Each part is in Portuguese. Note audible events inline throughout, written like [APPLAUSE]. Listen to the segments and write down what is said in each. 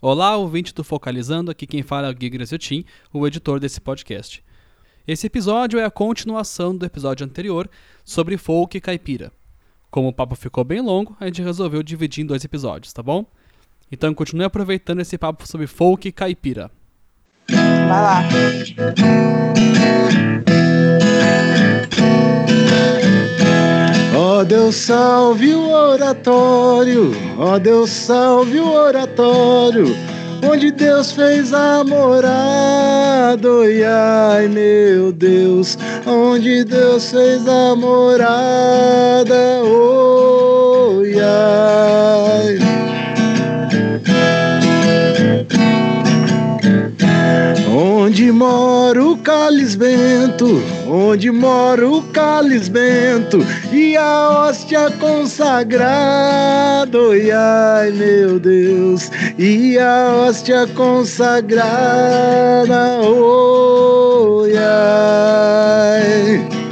Olá, ouvinte do Focalizando, aqui quem fala é o Gui Graziotin, o editor desse podcast. Esse episódio é a continuação do episódio anterior sobre folk caipira. Como o papo ficou bem longo, a gente resolveu dividir em dois episódios, tá bom? Então continue aproveitando esse papo sobre folk caipira. Vai lá. Ó Deus salve o oratório, ó Deus salve o oratório, onde Deus fez a morada, oi ai meu Deus, onde Deus fez a morada, oi ai. Onde mora o Cálice Bento, onde mora o Cálice Bento, e a hóstia consagrada, oi ai meu Deus, e a hóstia consagrada, oi ai.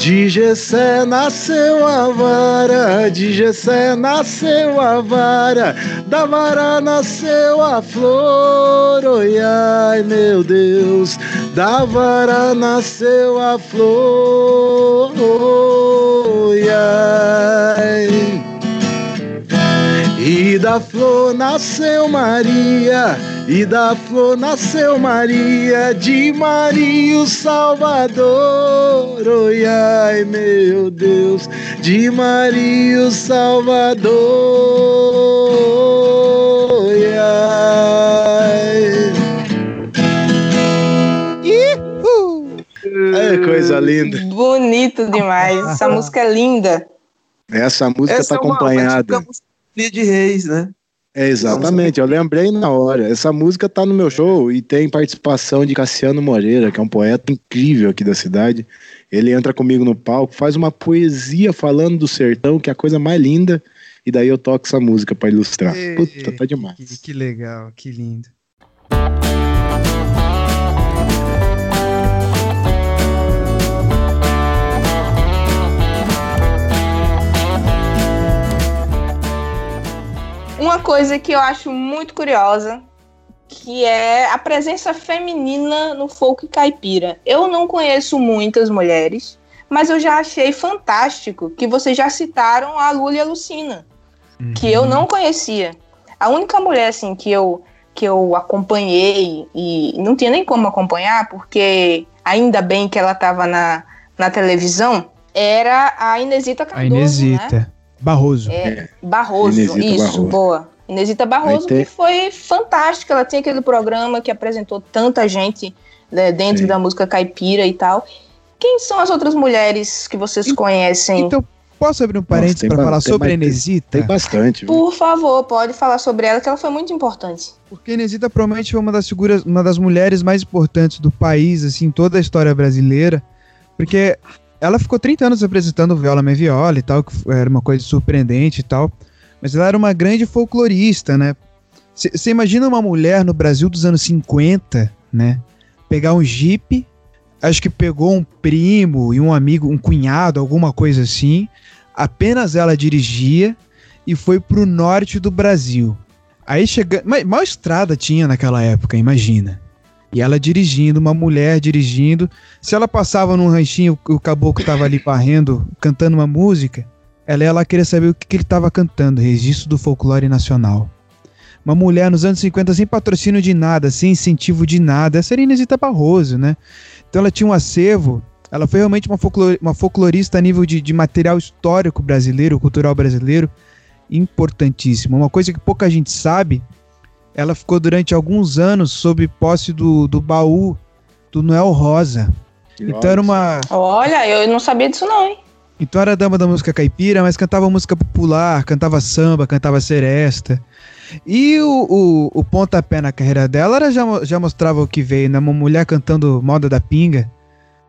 De Gessé nasceu a vara, de Gessé nasceu a vara, da vara nasceu a flor, oi ai meu Deus, da vara nasceu a flor, oi ai. E da flor nasceu Maria, e da flor nasceu Maria, de Maria o Salvador, oi ai meu Deus, de Maria o Salvador, oi ai. É coisa linda. Bonito demais. Essa [LAUGHS] música é linda. Essa música Essa está é uma acompanhada. música de reis, né? É, exatamente, eu lembrei na hora. Essa música tá no meu show e tem participação de Cassiano Moreira, que é um poeta incrível aqui da cidade. Ele entra comigo no palco, faz uma poesia falando do sertão, que é a coisa mais linda, e daí eu toco essa música pra ilustrar. Puta, tá demais. Que, que legal, que lindo. Uma coisa que eu acho muito curiosa, que é a presença feminina no folk caipira. Eu não conheço muitas mulheres, mas eu já achei fantástico que vocês já citaram a Lula e a Lucina, que eu não conhecia. A única mulher assim que eu que eu acompanhei e não tinha nem como acompanhar, porque ainda bem que ela estava na, na televisão, era a Inesita A Cardoso, Inesita. né? Barroso. É, Barroso, Inesita isso, Barroso. boa. Inesita Barroso, tem- que foi fantástica. Ela tinha aquele programa que apresentou tanta gente né, dentro Sim. da música caipira e tal. Quem são as outras mulheres que vocês En- conhecem? Então, posso abrir um parênteses para falar tem sobre a Inesita? Tem bastante, viu? Por favor, pode falar sobre ela, que ela foi muito importante. Porque a Inesita provavelmente foi uma das figuras, uma das mulheres mais importantes do país, assim, em toda a história brasileira. Porque ela ficou 30 anos apresentando Viola Minha Viola e tal, que era uma coisa surpreendente e tal. Mas ela era uma grande folclorista, né? Você imagina uma mulher no Brasil dos anos 50, né? Pegar um jipe, acho que pegou um primo e um amigo, um cunhado, alguma coisa assim. Apenas ela dirigia e foi pro norte do Brasil. Aí chegando. Mal estrada tinha naquela época, imagina. E ela dirigindo, uma mulher dirigindo. Se ela passava num ranchinho, o caboclo tava ali varrendo, cantando uma música, ela ia lá querer saber o que, que ele tava cantando, registro do folclore nacional. Uma mulher nos anos 50 sem patrocínio de nada, sem incentivo de nada. Essa era Inesita Barroso, né? Então ela tinha um acervo. Ela foi realmente uma, folclor, uma folclorista a nível de, de material histórico brasileiro, cultural brasileiro, importantíssimo. Uma coisa que pouca gente sabe, ela ficou durante alguns anos sob posse do, do baú do Noel Rosa. Então era uma. Olha, eu não sabia disso não, hein? Então era dama da música caipira, mas cantava música popular, cantava samba, cantava seresta. E o, o, o pontapé na carreira dela era, já, já mostrava o que veio, né? Uma mulher cantando moda da pinga,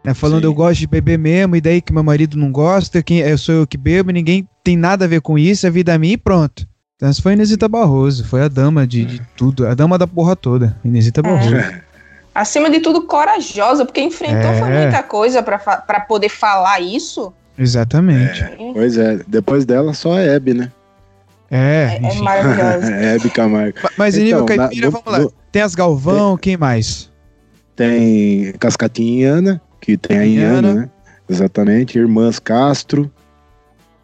né? Falando Sim. eu gosto de beber mesmo, e daí que meu marido não gosta, quem, eu sou eu que bebo, ninguém tem nada a ver com isso, é vida minha e pronto. Então essa foi a Inesita Barroso, foi a dama de, de tudo, a dama da porra toda, Inesita Barroso. [LAUGHS] Acima de tudo, corajosa, porque enfrentou É. foi muita coisa pra poder falar isso. Exatamente. Pois é, depois dela só a Hebe, né? É, É, é maravilhosa. [LAUGHS] É, Hebe Camargo. Ma- Mas em nível Então, na- caipira, no- vamos lá. no- Tem as Galvão, quem mais? Tem Cascatinha Ana, que tem a. Inhana, né? Exatamente. Irmãs Castro,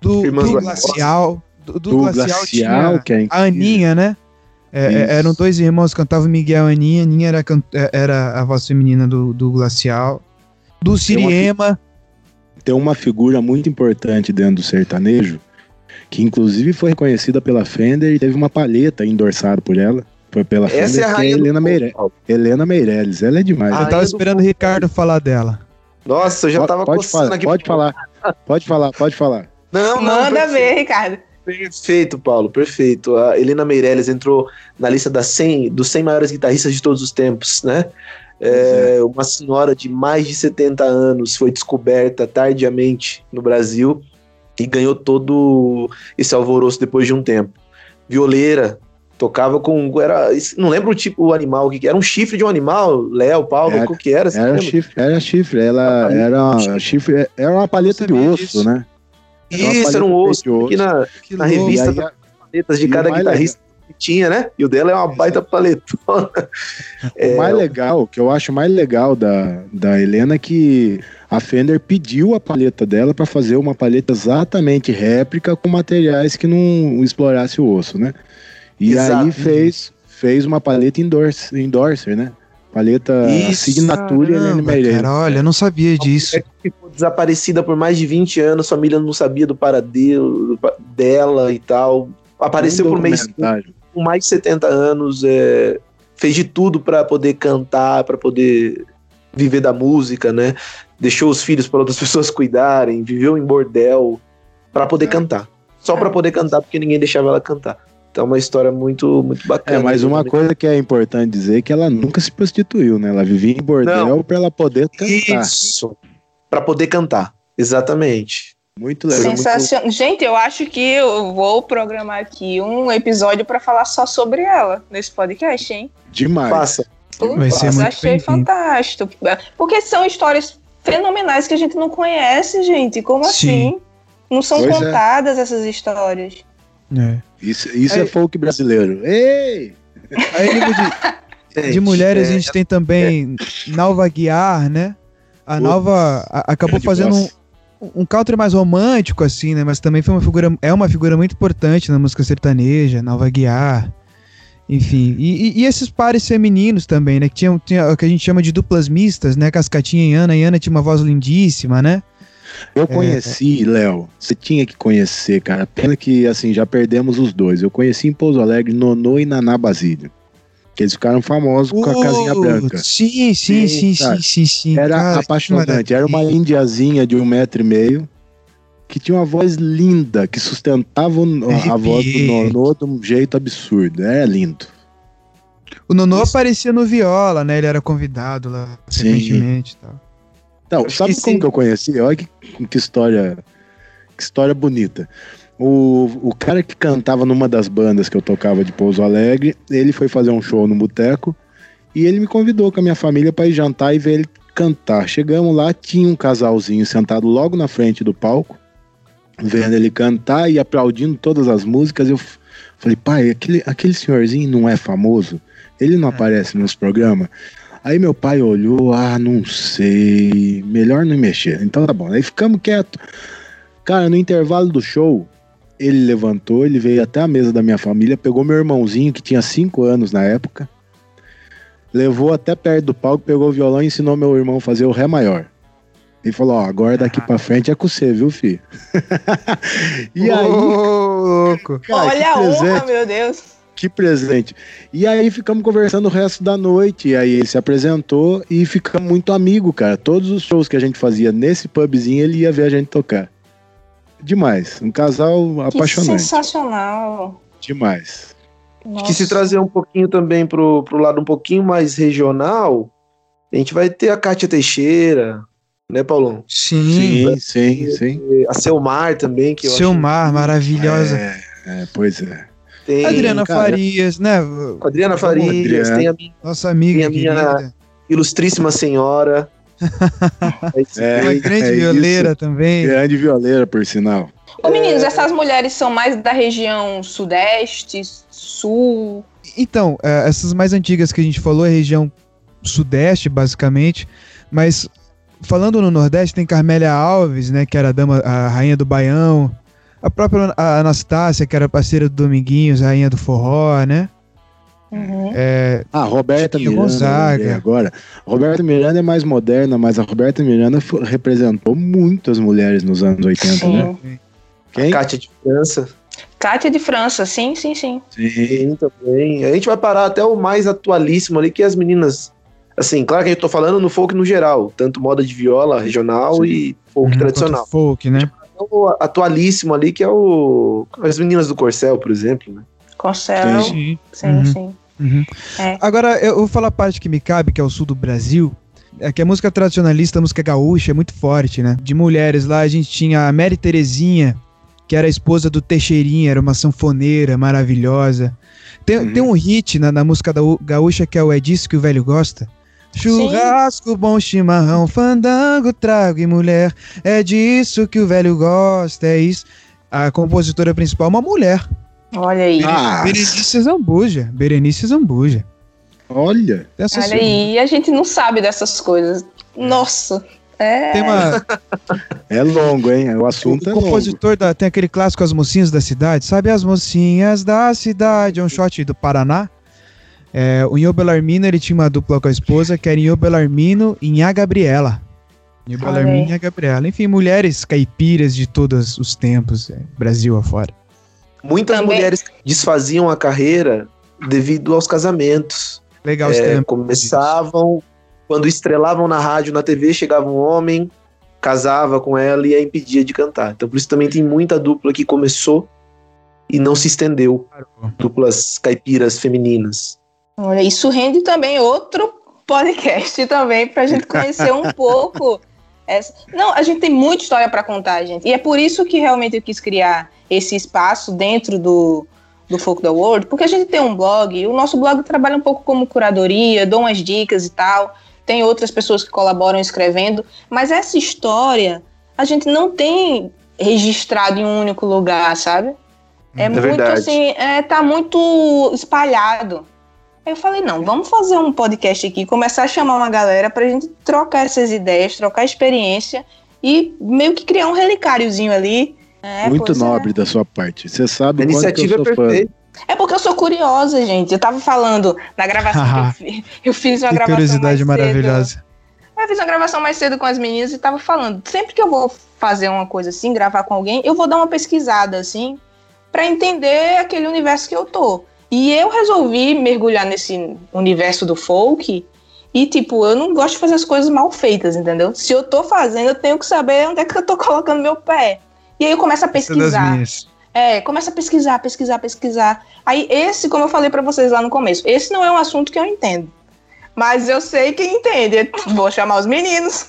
Do, Irmãs do Glacial. Do, do Glacial, Glacial, tinha que é a Aninha, né? É, é, eram dois irmãos, cantavam Miguel e Aninha. Aninha era, é, era a voz feminina do, do Glacial. Do Siriema. tem uma figura muito importante dentro do sertanejo, que inclusive foi reconhecida pela Fender e teve uma palheta endossada por ela. Foi pela Essa Fender, é a que é a rainha do Helena, Meire... Helena Meirelles. Ela é demais. Ah, Eu tava esperando o. Ricardo falar dela. Nossa, eu já pode, tava pode coçando falar, aqui. pode falar, pode falar, pode falar. Não, não, Manda ver, Ricardo. Perfeito, Paulo, perfeito. A Helena Meirelles entrou na lista das 100, dos 100 maiores guitarristas de todos os tempos, né? É, uma senhora de mais de 70 anos foi descoberta tardiamente no Brasil e ganhou todo esse alvoroço depois de um tempo. Violeira, tocava com. Era, não lembro o tipo o animal, que era um chifre de um animal, Léo, Paulo, Era- o que era? Era lembra? chifre, era chifre, ela era chifre, era uma palheta de osso, disso. né? Isso, era um osso. Aqui na, Que na revista E aí, paletas de cada guitarrista que tinha, né? E o dela é uma baita paletona. [LAUGHS] É, O mais legal, o que eu acho mais legal da, da Helena é que a Fender pediu a paleta dela para fazer uma paleta exatamente réplica com materiais que não explorasse o osso, né? E Exato. aí fez, fez uma paleta endorse, endorser, né? Paleta Isso, assinatura Helena Meirelles. cara, olha, eu não sabia disso. Desaparecida por mais de 20 anos, família não sabia do paradelo do pa- dela e tal. Apareceu Um por mês documentário. com mais de 70 anos, é, fez de tudo para poder cantar, para poder viver da música, né? Deixou os filhos para outras [LAUGHS] pessoas cuidarem, viveu em bordel para poder É. cantar. Só para poder cantar porque ninguém deixava ela cantar. Então é uma história muito muito É, bacana. mas uma coisa que é importante dizer é que ela nunca se prostituiu, né? Ela vivia em bordel para ela poder cantar. Isso. Para poder cantar. Exatamente. Muito legal. Sensacional. Gente, eu acho que eu vou programar aqui um episódio pra falar só sobre ela nesse podcast, hein? Demais. Faça. Vai ser muito achei fantástico. Porque são histórias fenomenais que a gente não conhece, gente. Como Sim. assim? Não são Pois é. contadas essas histórias. É. Isso, isso Aí- é folk brasileiro. Ei! Aí, de, [LAUGHS] de mulheres, a gente tem também Nalva Guiar, né? A Nalva a- acabou fazendo um, um country mais romântico, assim, né? Mas também foi uma figura, é uma figura muito importante na música sertaneja, Nalva Guiar. Enfim, e, e- e esses pares femininos também, né? Que tinham, tinha o que a gente chama de duplas mistas, né? Cascatinha e Ana. E Ana tinha uma voz lindíssima, né? Eu conheci, Léo. Você tinha que conhecer, cara. Pena que, assim, já perdemos os dois. Eu conheci em Pouso Alegre Nonô e Naná Basílio. Que eles ficaram famosos com a casinha branca. Sim, sim, sim, sim, sim, sim. Era apaixonante. Era uma indiazinha de um metro e meio que tinha uma voz linda, que sustentava a, voz do. Nonô de um jeito absurdo. Era lindo. O Nonô aparecia no Viola, né? Ele era convidado lá Sim. recentemente e tal. Então, sabe como que eu conheci? Olha que, que história que história bonita. O, o cara que cantava numa das bandas que eu tocava de Pouso Alegre, ele foi fazer um show no boteco e ele me convidou com a minha família para ir jantar e ver ele cantar. Chegamos lá, tinha um casalzinho sentado logo na frente do palco, vendo ele cantar e aplaudindo todas as músicas. Eu falei, pai, aquele, aquele senhorzinho não é famoso? Ele não aparece nos programas? Aí meu pai olhou, ah, não sei, melhor não mexer. Então tá bom, aí ficamos quietos. Cara, no intervalo do show, ele levantou, ele veio até a mesa da minha família, pegou meu irmãozinho, que tinha 5 anos na época, levou até perto do palco, pegou o violão e ensinou meu irmão a fazer o Ré maior. Ele falou, ó, agora daqui pra frente é com você, viu, filho? [LAUGHS] e aí, Ô, louco. cara, Olha que a honra, presente. meu Deus. Que presente. E aí ficamos conversando o resto da noite. E aí ele se apresentou e ficamos muito amigo, cara. Todos os shows que a gente fazia nesse pubzinho, ele ia ver a gente tocar. Demais. Um casal Que apaixonante. sensacional. Demais. Acho que se trazer um pouquinho também pro, pro lado um pouquinho mais regional, a gente vai ter a Kátia Teixeira, né, Paulão? Sim. Sim, sim, sim. A Selmar também, que eu Seu acho mar, maravilhosa. É, é, pois é. tem. Adriana cara. Farias, né? Adriana Farias, Adriana. tem a minha Nossa amiga Tem a minha- querida. ilustríssima senhora. É, Uma grande é violeira isso. também. Grande violeira, por sinal. Ô, meninos, essas mulheres são mais da região sudeste, sul. Então, é, essas mais antigas que a gente falou é região sudeste, basicamente, mas falando no Nordeste, tem Carmélia Alves, né, que era a dama, a rainha do Baião, a própria Anastácia, que era parceira do Dominguinhos, rainha do forró, né? Uhum. É, Ah, Roberta Miranda. Gonzaga. lembrei Agora, Roberta Miranda é mais moderna, mas a Roberta Miranda representou muitas mulheres nos anos 80, né? Sim. Quem? Cátia de França. Cátia de França, sim, sim, sim. Sim, também. A gente vai parar até o mais atualíssimo ali, que as meninas. Assim, claro que eu tô falando no folk no geral, tanto moda de viola regional e folk uhum, tradicional. Folk, né? O atualíssimo ali, que é o. As meninas do Corcel, por exemplo, né? Concel, Sim. sim, Uhum. sim. Uhum. É. Agora, eu vou falar a parte que me cabe, que é o sul do Brasil. É que a música tradicionalista, a música gaúcha, é muito forte, né? De mulheres lá, a gente tinha a Mary Terezinha, que era a esposa do Teixeirinha, era uma sanfoneira maravilhosa. Tem, Uhum. tem um hit na, na música da gaúcha que é o É Disso que o Velho Gosta. Churrasco, bom chimarrão, fandango, trago e mulher. É disso que o velho gosta, é isso. A compositora principal é uma mulher. Olha aí. Ah, Berenice Zambuja. Berenice Zambuja. olha. Essa Olha aí, e a gente não sabe dessas coisas. Nossa. É. Tem, uma, [LAUGHS] É longo, hein? O assunto o é longo. compositor da, tem aquele clássico As Mocinhas da Cidade, sabe? As Mocinhas da Cidade, é um shot do Paraná. É, o Inho Belarmino, ele tinha uma dupla com a esposa, que era Inho Belarmino e Inha Gabriela. Inho Olha Belarmino e Inha Gabriela. Enfim, mulheres caipiras de todos os tempos, é, Brasil afora. Muitas Também- mulheres desfaziam a carreira devido aos casamentos. Legal É, começavam, quando estrelavam na rádio, na TV, chegava um homem, casava com ela e a impedia de cantar. Então por isso também tem muita dupla que começou e não se estendeu. Duplas caipiras femininas. Olha, isso rende também outro podcast também pra gente conhecer um pouco. Essa... Não, a gente tem muita história para contar, gente. E é por isso que realmente eu quis criar esse espaço dentro do, do Folk da World, porque a gente tem um blog, e o nosso blog trabalha um pouco como curadoria, dou umas dicas e tal. Tem outras pessoas que colaboram escrevendo, mas essa história a gente não tem registrado em um único lugar, sabe? É, muito verdade. assim, é, tá muito espalhado. Aí eu falei, não, vamos fazer um podcast aqui, começar a chamar uma galera pra gente trocar essas ideias, trocar experiência e meio que criar um relicáriozinho ali. É, Muito é. nobre da sua parte. Você A sabe eu iniciativa é sou fã. perfeita. É porque eu sou curiosa, gente. Eu tava falando na gravação que eu [LAUGHS] fiz. Eu fiz uma Que gravação curiosidade mais cedo. maravilhosa. Eu fiz uma gravação mais cedo com as meninas e tava falando. Sempre que eu vou fazer uma coisa assim, gravar com alguém, eu vou dar uma pesquisada assim, pra entender aquele universo que eu tô. E eu resolvi mergulhar nesse universo do folk. E, tipo, eu não gosto de fazer as coisas mal feitas, entendeu? Se eu tô fazendo, eu tenho que saber onde é que eu tô [LAUGHS] colocando meu pé. E aí eu começo a é pesquisar. É, começa a pesquisar, pesquisar, pesquisar. Aí esse, como eu falei pra vocês lá no começo, esse não é um assunto que eu entendo. Mas eu sei quem entende. Vou chamar os meninos.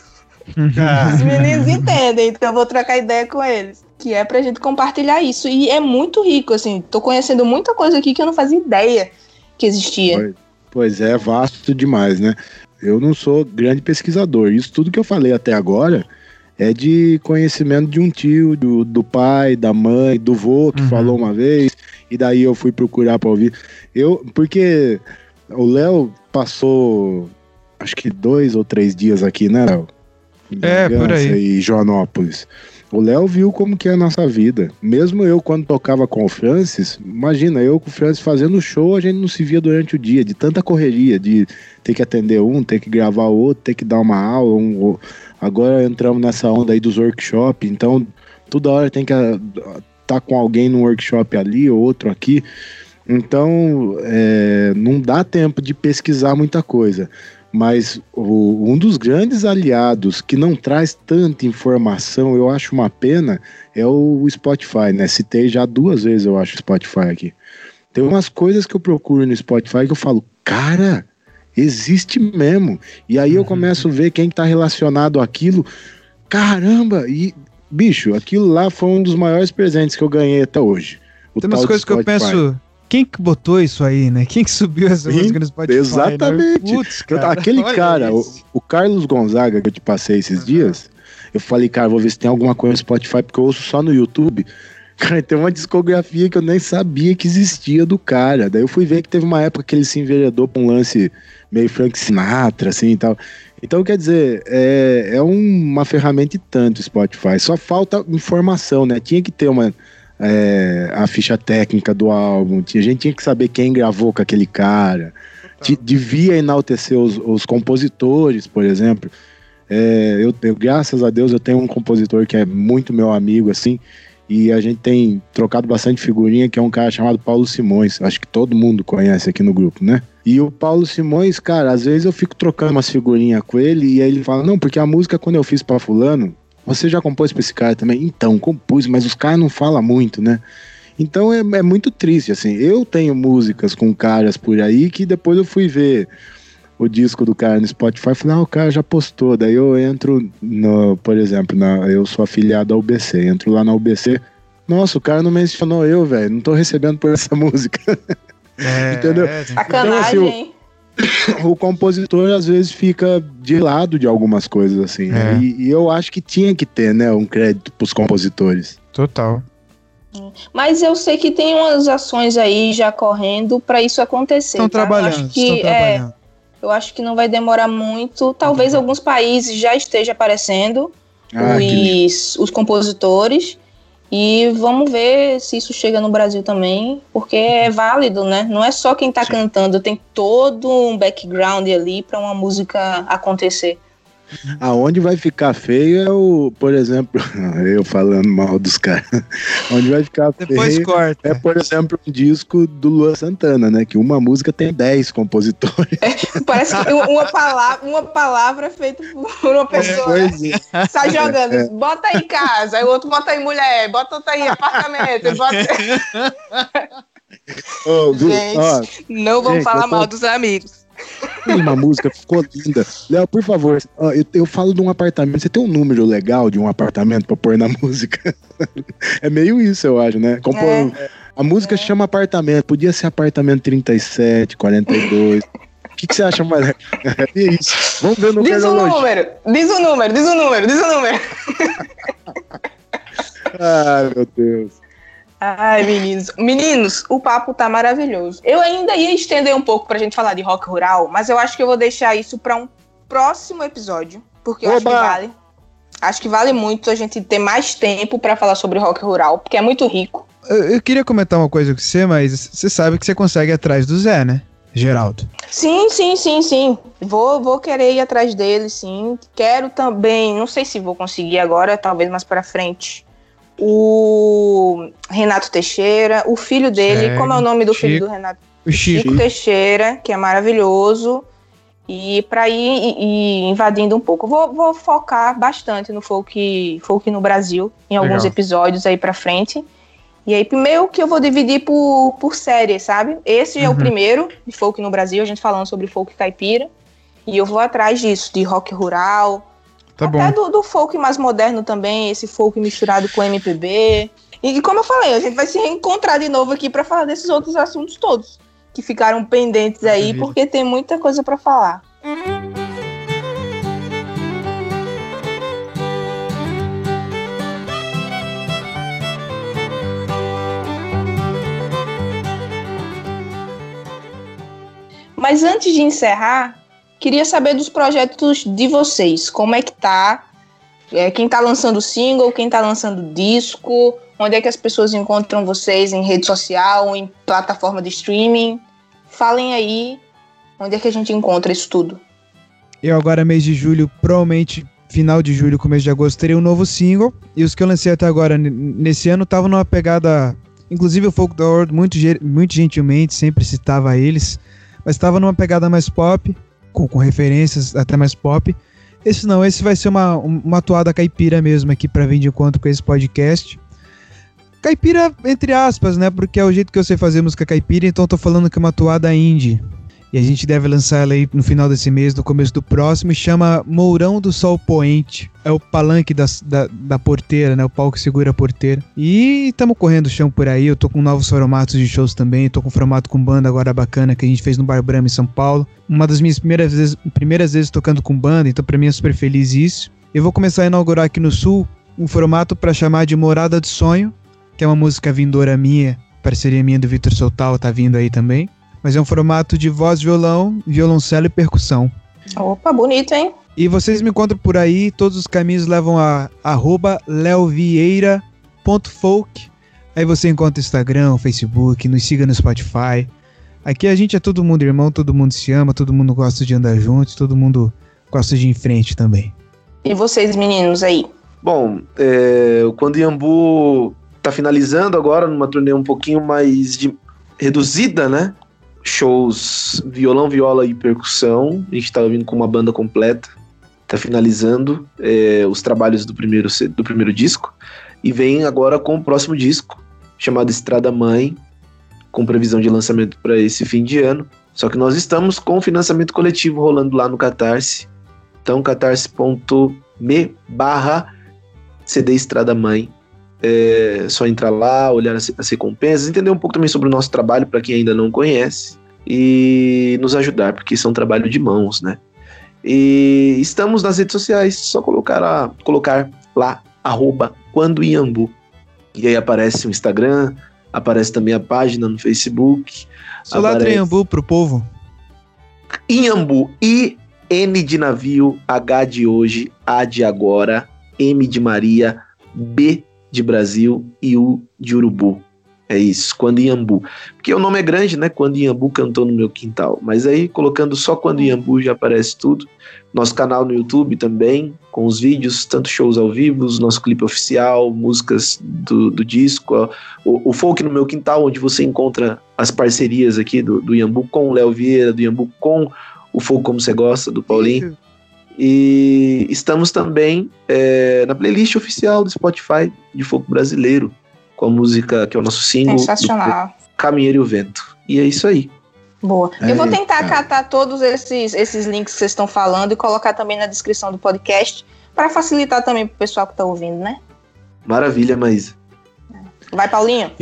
[LAUGHS] Os meninos entendem, então eu vou trocar ideia com eles. Que é pra gente compartilhar isso. E é muito rico, assim. Tô conhecendo muita coisa aqui que eu não fazia ideia que existia. Pois, pois é, vasto demais, né? Eu não sou grande pesquisador. Isso tudo que eu falei até agora é de conhecimento de um tio, do, do pai, da mãe, do vô que Uhum. falou uma vez, e daí eu fui procurar para ouvir. Eu, porque o Léo passou acho que dois ou três dias aqui, né, Léo? Em É, por aí. E Joanópolis. O Léo viu como que é a nossa vida. Mesmo eu, quando tocava com o Francis, imagina, eu com o Francis fazendo show, a gente não se via durante o dia, de tanta correria, de ter que atender um, ter que gravar outro, ter que dar uma aula. Um, agora entramos nessa onda aí dos workshops, então toda hora tem que estar com alguém num workshop ali, ou outro aqui. Então, é, não dá tempo de pesquisar muita coisa. Mas o- um dos grandes aliados que não traz tanta informação, eu acho uma pena, é o Spotify, né? Citei já duas vezes, eu acho, o Spotify aqui. Tem umas coisas que eu procuro no Spotify que eu falo, cara, existe mesmo. E aí eu começo a ver quem tá relacionado àquilo. Caramba! E, bicho, aquilo lá foi um dos maiores presentes que eu ganhei até hoje. O Tem umas coisas que eu penso. Quem que botou isso aí, né? Quem que subiu essa Sim, música no Spotify? exatamente. Né? Putz, Eu- cara, aquele cara, o, o Carlos Gonzaga que eu te passei esses dias, Eu falei, cara, vou ver se tem alguma coisa no Spotify, porque eu ouço só no YouTube. [LAUGHS] Cara, tem uma discografia que eu nem sabia que existia do cara. Daí eu fui ver que teve uma época que ele se enveredou pra um lance meio Frank Sinatra, assim e tal. Então, quer dizer, é, é uma ferramenta e tanto o Spotify. Só falta informação, né? Tinha que ter uma, é, a ficha técnica do álbum, a gente tinha que saber quem gravou com aquele cara. devia enaltecer os, os compositores, por exemplo. É, eu, eu, graças a Deus, eu tenho um compositor que é muito meu amigo, assim, e a gente tem trocado bastante figurinha, que é um cara chamado Paulo Simões. Acho que todo mundo conhece aqui no grupo, né? E o Paulo Simões, cara, às vezes eu fico trocando umas figurinhas com ele e aí ele fala: Não, porque a música quando eu fiz pra Fulano, você já compôs pra esse cara também? Então, compus, mas os caras não falam muito, né? Então é, é muito triste, assim. Eu tenho músicas com caras por aí que depois eu fui ver o disco do cara no Spotify, falei, ah, o cara já postou. Daí eu entro, no, por exemplo, na, eu sou afiliado ao UBC, entro lá na UBC, nossa, o cara não mencionou eu, velho, não tô recebendo por essa [LAUGHS] música. É, Entendeu? É, Sacanagem, então, assim, o, compositor às vezes fica de lado de algumas coisas, assim. É. E, e, eu acho que tinha que ter, né, um crédito pros compositores. Total. Mas eu sei que tem umas ações aí já correndo para isso acontecer. Estão tá? trabalhando, que, estão é, trabalhando. Eu acho que não vai demorar muito. Talvez uhum. alguns países já esteja aparecendo ah, os, os compositores. E vamos ver se isso chega no Brasil também, porque é válido, né? Não é só quem está cantando, tem todo um background ali para uma música acontecer. [LAUGHS] Aonde vai ficar feio é o, por exemplo, [LAUGHS] eu falando mal dos caras. [LAUGHS] Onde vai ficar Depois feio corta. é, por exemplo, um disco do Lua Santana, né? Que uma música tem 10 compositores. É, parece que uma palavra, uma palavra feita por uma pessoa. É, né? é. Sai jogando, é. bota aí casa, aí o outro bota aí mulher, bota outra aí apartamento, bota. Oh, gente, ó, não vamos gente, falar tô... mal dos amigos. Uma música ficou linda. Léo, por favor, eu, eu falo de um apartamento. Você tem um número legal de um apartamento pra pôr na [LAUGHS] música? é meio isso, eu acho, né? Compor, é. A música é. chama apartamento. Podia ser apartamento 37, 42. O que, que você acha mais? [LAUGHS] é isso. Vamos ver no Diz o número, diz o número, diz o número, diz o número. [LAUGHS] Ai, meu Deus. Ai, meninos. Meninos, o papo tá maravilhoso. Eu ainda ia estender um pouco pra gente falar de rock rural, mas eu acho que eu vou deixar isso para um próximo episódio, porque eu acho que vale. Acho que vale muito a gente ter mais tempo para falar sobre rock rural, porque é muito rico. Eu, eu, queria comentar uma coisa com você, mas você sabe que você consegue ir atrás do Zé, né? Geraldo. Sim, sim, sim, sim. Vou, vou querer ir atrás dele, sim. Quero também, não sei se vou conseguir agora, talvez mais para frente o Renato Teixeira, o filho dele, como é o nome do Chico. filho do Renato? O Chico. Chico Teixeira, que é maravilhoso. E para ir, ir, invadindo um pouco, vou, vou, focar bastante no folk, folk no Brasil, em alguns Legal. episódios aí para frente. E aí, primeiro que eu vou dividir por, por série, sabe? Esse uhum. é o uhum. primeiro de folk no Brasil, a gente falando sobre folk caipira. E eu vou atrás disso, de rock rural, Tá Até do, do, folk mais moderno também, esse folk misturado com MPB. E como eu falei, a gente vai se reencontrar de novo aqui para falar desses outros assuntos todos que ficaram pendentes aí, porque tem muita coisa para falar. Mas antes de encerrar, Queria saber dos projetos de vocês. Como é que tá? É, quem tá lançando single, quem tá lançando disco, onde é que as pessoas encontram vocês em rede social, em plataforma de streaming? Falem aí onde é que a gente encontra isso tudo. Eu agora, mês de julho, provavelmente final de julho, começo de agosto, teria um novo single. E os que eu lancei até agora, nesse ano, estavam numa pegada. Inclusive o Folk the World, muito, muito gentilmente, sempre citava eles. Mas estava numa pegada mais pop com, com referências até mais pop. Esse não, esse vai ser uma, uma atuada caipira mesmo aqui para vir de encontro com esse podcast. Caipira, entre aspas, né? Porque é o jeito que eu sei fazer música caipira, então eu tô falando que é uma atuada indie. E a gente deve lançar ela aí no final desse mês, no começo do próximo, e chama Mourão do Sol Poente. É o palanque da, da, da porteira, né? O pau que segura a porteira. E estamos correndo chão por aí. Eu tô com novos formatos de shows também. Tô com um formato com banda agora bacana que a gente fez no Bar Brahma em São Paulo. Uma das minhas primeiras vezes, primeiras vezes tocando com banda, então pra mim é super feliz isso. Eu vou começar a inaugurar aqui no Sul um formato para chamar de Morada de Sonho, que é uma música vindoura minha, parceria minha do Vitor Soltal, tá vindo aí também. Mas é um formato de voz, violão, violoncelo e percussão. Opa, bonito, hein? E vocês me encontram por aí, todos os caminhos levam a arroba leovieira.folk. Aí você encontra Instagram, Facebook, nos siga no Spotify. Aqui a gente é todo mundo irmão, todo mundo se ama, todo mundo gosta de andar junto, todo mundo gosta de ir em frente também. E vocês, meninos, aí? Bom, é, o Quando Iambu tá finalizando agora numa turnê um pouquinho mais de, reduzida, né? Shows violão, viola e percussão. A gente tá vindo com uma banda completa. Tá finalizando é, os trabalhos do primeiro, do primeiro disco. E vem agora com o próximo disco, chamado Estrada Mãe, com previsão de lançamento para esse fim de ano. Só que nós estamos com o financiamento coletivo rolando lá no Catarse. Então, catarse.me barra CD Estrada Mãe. É só entrar lá, olhar as recompensas, entender um pouco também sobre o nosso trabalho para quem ainda não conhece e nos ajudar, porque isso é um trabalho de mãos, né? E estamos nas redes sociais, só colocar, a, colocar lá, arroba quando Iambu. E aí aparece o Instagram, aparece também a página no Facebook. Solatra aparece... Iambu pro povo. Iambu, I, N de navio, H de hoje, A de agora, M de Maria, B de Brasil e U de Urubu. É isso, Quando Iambu. Porque o nome é grande, né? Quando Iambu cantou no meu quintal. Mas aí, colocando só Quando Iambu, já aparece tudo. Nosso canal no YouTube também, com os vídeos, tanto shows ao vivo, nosso clipe oficial, músicas do, do disco, o, o Folk no meu quintal, onde você encontra as parcerias aqui do, do Iambu com o Léo Vieira, do Iambu com o Folk Como Você Gosta, do Paulinho. E estamos também é, na playlist oficial do Spotify de Folk Brasileiro, com a música que é o nosso single. Sensacional. Caminheiro e o Vento. E é isso aí. Boa. É, eu vou tentar cara. catar todos esses, esses links que vocês estão falando e colocar também na descrição do podcast para facilitar também pro pessoal que tá ouvindo, né? Maravilha, Maísa. Vai, Paulinho?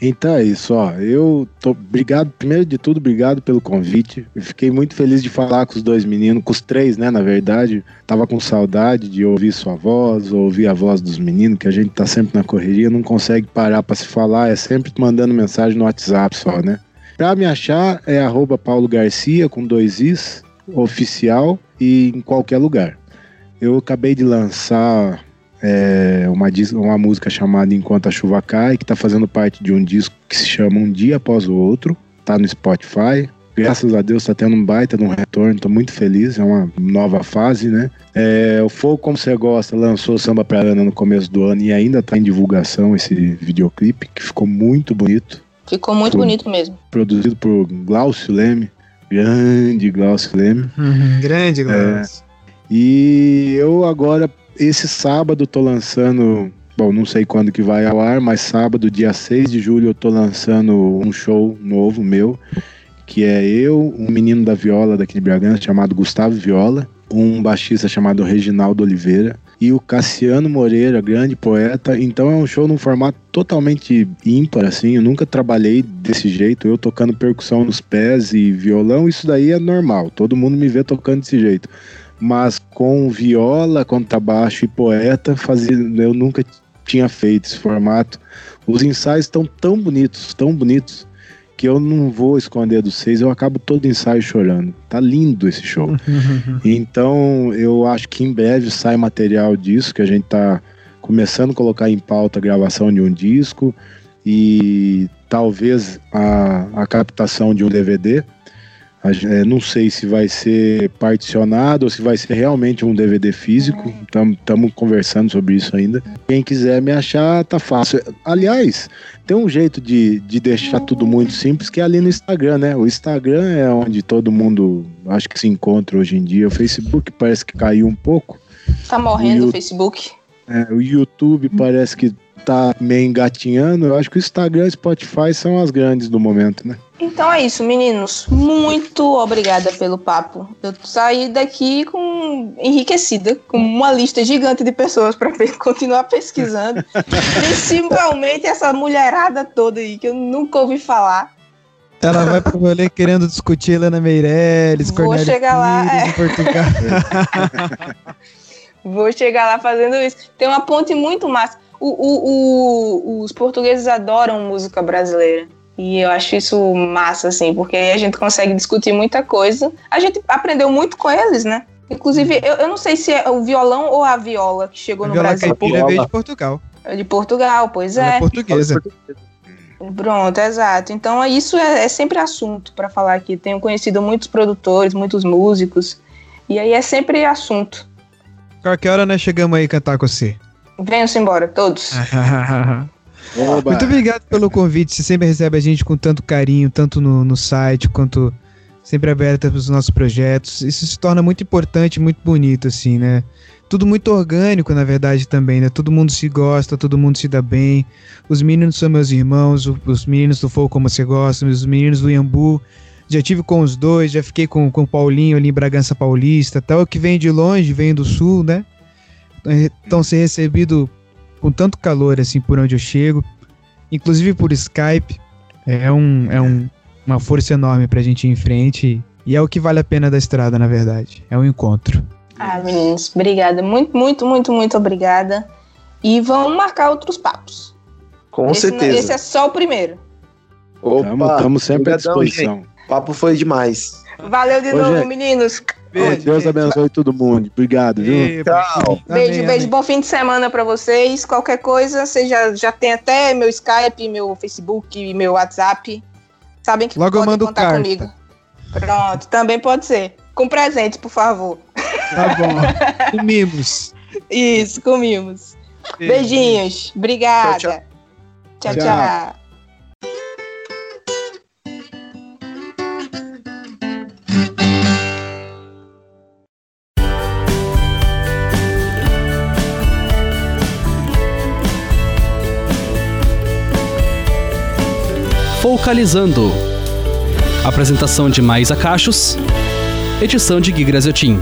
Então é isso, ó. Eu tô obrigado, primeiro de tudo, obrigado pelo convite. Eu fiquei muito feliz de falar com os dois meninos, com os três, né, na verdade. Tava com saudade de ouvir sua voz, ouvir a voz dos meninos, que a gente tá sempre na correria, não consegue parar para se falar, é sempre mandando mensagem no WhatsApp só, né? Pra me achar é arroba Paulo Garcia com dois Is, oficial e em qualquer lugar. Eu acabei de lançar é, uma, uma música chamada Enquanto a Chuva Cai, que tá fazendo parte de um disco que se chama Um Dia Após o Outro, tá no Spotify. Graças a Deus tá tendo um baita de um retorno, tô muito feliz, é uma nova fase, né? É, o Fogo Como Você Gosta lançou Samba Pra Ana no começo do ano e ainda tá em divulgação esse videoclipe, que ficou muito bonito Ficou muito Sim. bonito mesmo. produzido por Glaucio Leme, grande Glaucio Leme. Grande, Glaucio. E eu agora, esse sábado, tô lançando. Bom, não sei quando que vai ao ar, mas sábado, dia 6 de julho, eu tô lançando um show novo meu, que é eu, um menino da viola daqui de Bragança, chamado Gustavo Viola, um baixista chamado Reginaldo Oliveira, e o Cassiano Moreira, grande poeta. Então é um show num formato totalmente ímpar, assim. Eu nunca trabalhei desse jeito, eu tocando percussão nos pés e violão, isso daí é normal. Todo mundo me vê tocando desse jeito. Mas com viola, contrabaixo e poeta, fazia, eu nunca tinha feito esse formato. Os ensaios estão tão bonitos, tão bonitos, que eu não vou esconder dos seis, eu acabo todo ensaio chorando. Tá lindo esse show. Então, eu acho que em breve sai material disso, que a gente tá começando a colocar em pauta a gravação de um disco e talvez a, a captação de um DVD. É, não sei se vai ser particionado ou se vai ser realmente um DVD físico. Estamos conversando sobre isso ainda. Quem quiser me achar, tá fácil. Aliás, tem um jeito de, de deixar tudo muito simples que é ali no Instagram, né? O Instagram é onde todo mundo acho que se encontra hoje em dia. O Facebook parece que caiu um pouco. Tá morrendo O o Facebook. É, o YouTube parece que tá meio engatinhando. Eu acho que o Instagram e o Spotify são as grandes do momento, né? Então é isso, meninos. Muito obrigada pelo papo. Eu saí daqui com enriquecida, com uma lista gigante de pessoas para [LAUGHS] continuar pesquisando. Principalmente essa mulherada toda aí que eu nunca ouvi falar. Ela vai pro rolê querendo discutir Helena Meirelles, Vou Cornélio chegar lá, Pires, é. Portugal. [LAUGHS] Vou chegar lá fazendo isso. Tem uma ponte muito massa. O, o, o, os portugueses adoram música brasileira. E eu acho isso massa, assim, porque aí a gente consegue discutir muita coisa. A gente aprendeu muito com eles, né? Inclusive, eu, eu não sei se é o violão ou a viola que chegou A no viola Brasil. caipira veio de Portugal. É De Portugal, pois Ela é. é portuguesa. Pronto, exato. Então isso é, é sempre assunto para falar aqui. Tenho conhecido muitos produtores, muitos músicos. E aí é sempre assunto. Qualquer hora nós chegamos aí cantar com você. Venham-se embora, todos. [LAUGHS] Oba. Muito obrigado pelo convite. Você sempre recebe a gente com tanto carinho, tanto no, no site quanto sempre aberta para os nossos projetos. Isso se torna muito importante, muito bonito, assim, né? Tudo muito orgânico, na verdade, também, né? Todo mundo se gosta, todo mundo se dá bem. Os meninos são meus irmãos, os meninos do Fogo Como Você Gosta, os meninos do Iambu. Já tive com os dois, já fiquei com, com o Paulinho ali em Bragança Paulista, tal, que vem de longe, vem do sul, né? Estão sendo recebido com tanto calor, assim, por onde eu chego inclusive por Skype, é, um, é um, uma força enorme pra gente ir em frente. E é o que vale a pena da estrada, na verdade. É um encontro. Ah, meninos, obrigada. Muito, muito, muito, muito obrigada. E vamos marcar outros papos. Com esse, não- certeza. esse é só o primeiro. Estamos sempre à disposição. gente. O papo foi demais. Valeu de Ô, novo, gente. meninos. Deus abençoe todo mundo. Obrigado, viu? Tchau. Beijo, beijo. Bom fim de semana pra vocês. Qualquer coisa, você já, já tem até meu Skype, meu Facebook, meu WhatsApp. Sabem que Logo eu podem mando contar carta. comigo. Pronto, também pode ser. Com presentes, por favor. Tá bom. [LAUGHS] Com mimos. Isso, comimos. Beijinhos. Obrigada. Tchau, tchau. Tchau. tchau. Focalizando. Apresentação de Maísa Cachos. Edição de Gui Graziotin.